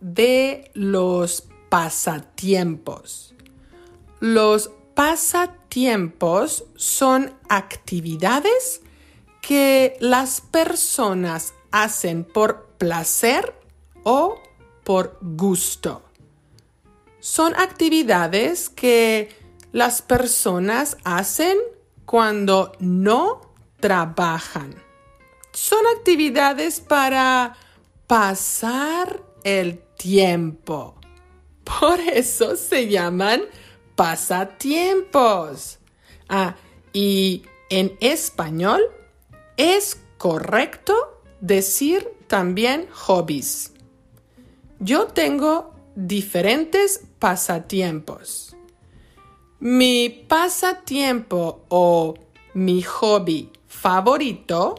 de los pasatiempos. Los pasatiempos son actividades que las personas hacen por placer o por gusto. Son actividades que las personas hacen cuando no trabajan. Son actividades para pasar el tiempo. Por eso se llaman pasatiempos. Ah, y en español es correcto decir también hobbies. Yo tengo diferentes pasatiempos. Mi pasatiempo o mi hobby favorito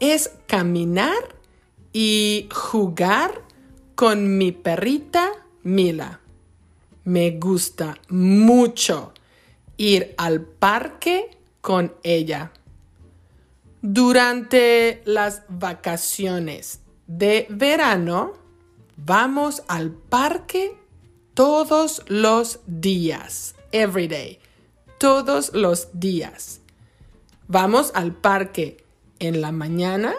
es caminar y jugar con mi perrita Mila. Me gusta mucho ir al parque con ella. Durante las vacaciones de verano, vamos al parque todos los días, every day, todos los días. Vamos al parque en la mañana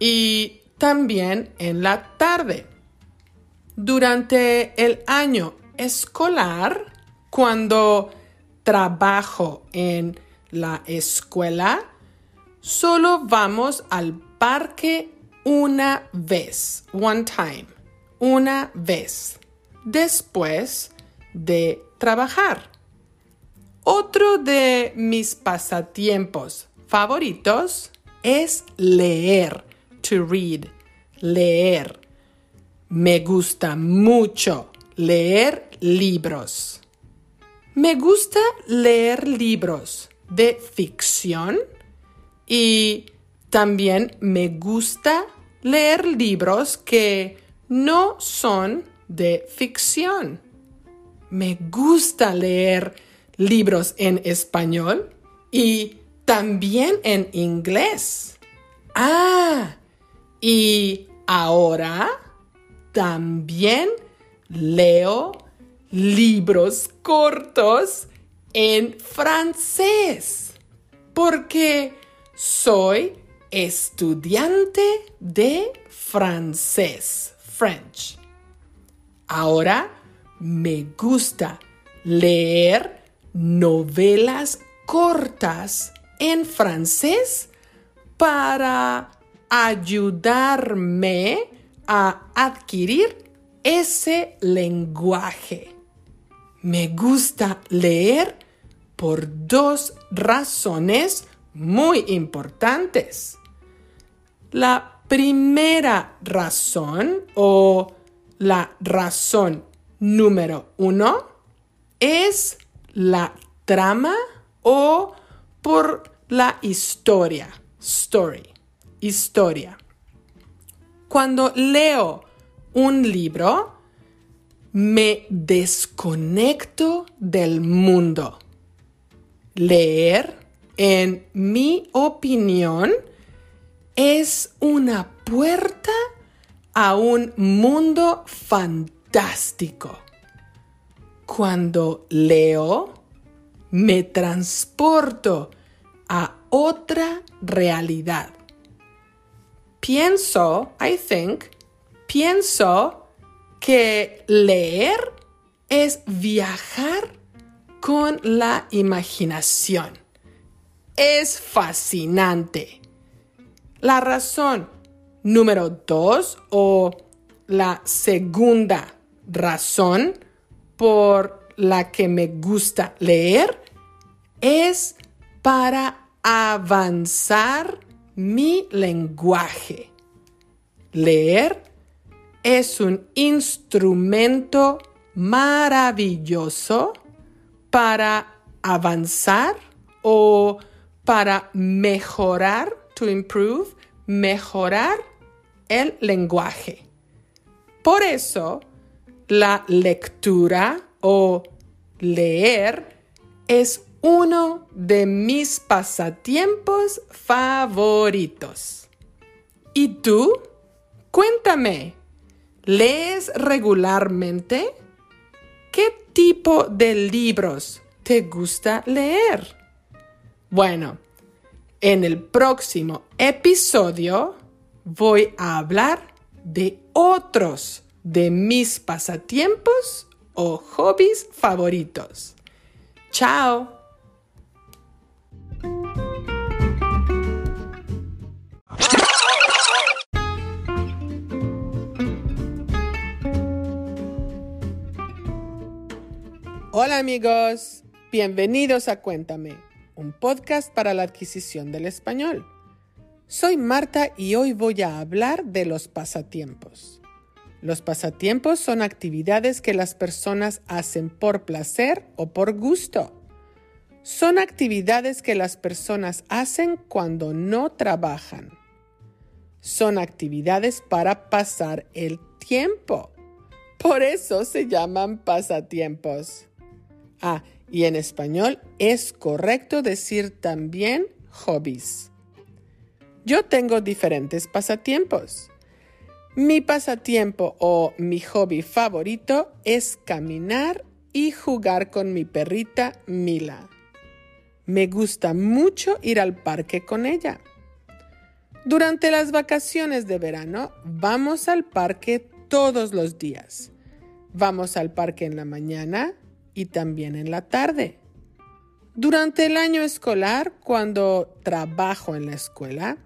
y también en la tarde. Durante el año escolar, cuando trabajo en la escuela, solo vamos al parque una vez, one time, una vez, después de trabajar. Otro de mis pasatiempos favoritos es leer, to read, leer. Me gusta mucho leer libros. Me gusta leer libros de ficción y también me gusta leer libros que no son de ficción. Me gusta leer libros en español y también en inglés. Ah, y ahora también leo libros cortos en francés porque soy estudiante de francés, French. Ahora me gusta leer novelas cortas en francés para ayudarme a adquirir ese lenguaje. Me gusta leer por dos razones muy importantes. La primera razón o la razón número uno es la trama o por la historia, story, historia. Cuando leo un libro, me desconecto del mundo. Leer, en mi opinión, es una puerta a un mundo fantástico. Cuando leo, me transporto a otra realidad pienso, I think, pienso que leer es viajar con la imaginación. Es fascinante. La razón número dos o la segunda razón por la que me gusta leer es para avanzar mi lenguaje. Leer es un instrumento maravilloso para avanzar o para mejorar, to improve, mejorar el lenguaje. Por eso, la lectura o leer es uno de mis pasatiempos favoritos. ¿Y tú? Cuéntame, ¿lees regularmente? ¿Qué tipo de libros te gusta leer? Bueno, en el próximo episodio voy a hablar de otros de mis pasatiempos o hobbies favoritos. ¡Chao! Hola amigos, bienvenidos a Cuéntame, un podcast para la adquisición del español. Soy Marta y hoy voy a hablar de los pasatiempos. Los pasatiempos son actividades que las personas hacen por placer o por gusto. Son actividades que las personas hacen cuando no trabajan. Son actividades para pasar el tiempo. Por eso se llaman pasatiempos. Ah, y en español es correcto decir también hobbies. Yo tengo diferentes pasatiempos. Mi pasatiempo o mi hobby favorito es caminar y jugar con mi perrita Mila. Me gusta mucho ir al parque con ella. Durante las vacaciones de verano vamos al parque todos los días. Vamos al parque en la mañana y también en la tarde. Durante el año escolar, cuando trabajo en la escuela,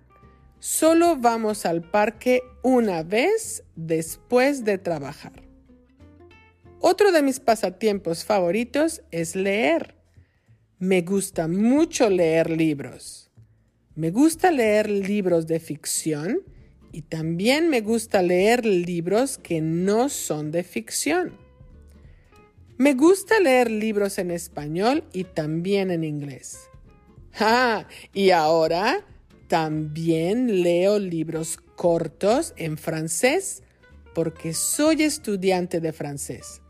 Solo vamos al parque una vez después de trabajar. Otro de mis pasatiempos favoritos es leer. Me gusta mucho leer libros. Me gusta leer libros de ficción y también me gusta leer libros que no son de ficción. Me gusta leer libros en español y también en inglés. Ah, y ahora también leo libros cortos en francés porque soy estudiante de francés.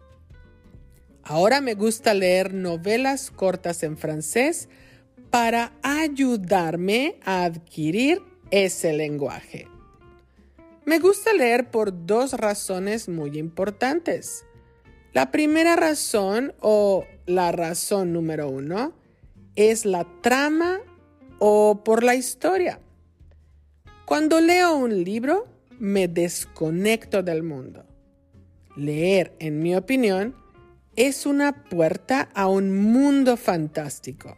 Ahora me gusta leer novelas cortas en francés para ayudarme a adquirir ese lenguaje. Me gusta leer por dos razones muy importantes. La primera razón o la razón número uno es la trama o por la historia. Cuando leo un libro, me desconecto del mundo. Leer, en mi opinión, es una puerta a un mundo fantástico.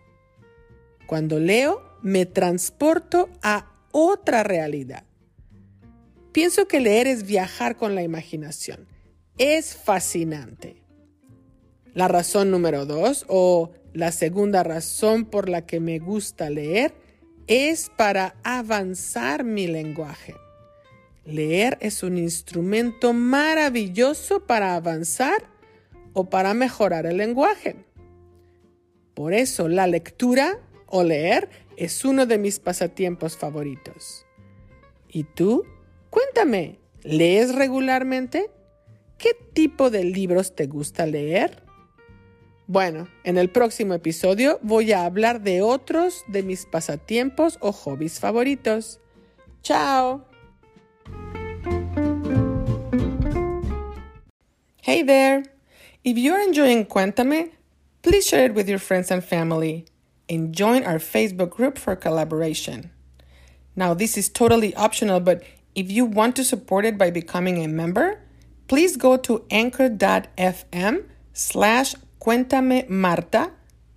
Cuando leo, me transporto a otra realidad. Pienso que leer es viajar con la imaginación. Es fascinante. La razón número dos, o la segunda razón por la que me gusta leer es para avanzar mi lenguaje. Leer es un instrumento maravilloso para avanzar o para mejorar el lenguaje. Por eso la lectura o leer es uno de mis pasatiempos favoritos. ¿Y tú? Cuéntame, ¿lees regularmente? ¿Qué tipo de libros te gusta leer? Bueno, en el próximo episodio voy a hablar de otros de mis pasatiempos o hobbies favoritos. ¡Chao! Hey there! If you're enjoying Cuéntame, please share it with your friends and family and join our Facebook group for collaboration. Now, this is totally optional, but if you want to support it by becoming a member, please go to anchor.fm slash Cuéntame Marta,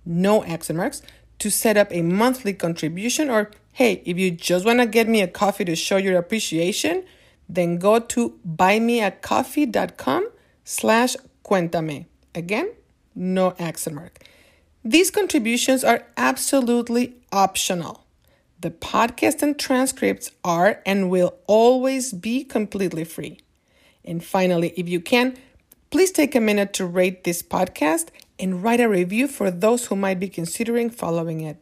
no accent marks, to set up a monthly contribution. Or hey, if you just want to get me a coffee to show your appreciation, then go to buymeacoffee.com slash cuéntame. Again, no accent mark. These contributions are absolutely optional. The podcast and transcripts are and will always be completely free. And finally, if you can, please take a minute to rate this podcast and write a review for those who might be considering following it.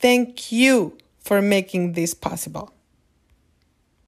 Thank you for making this possible.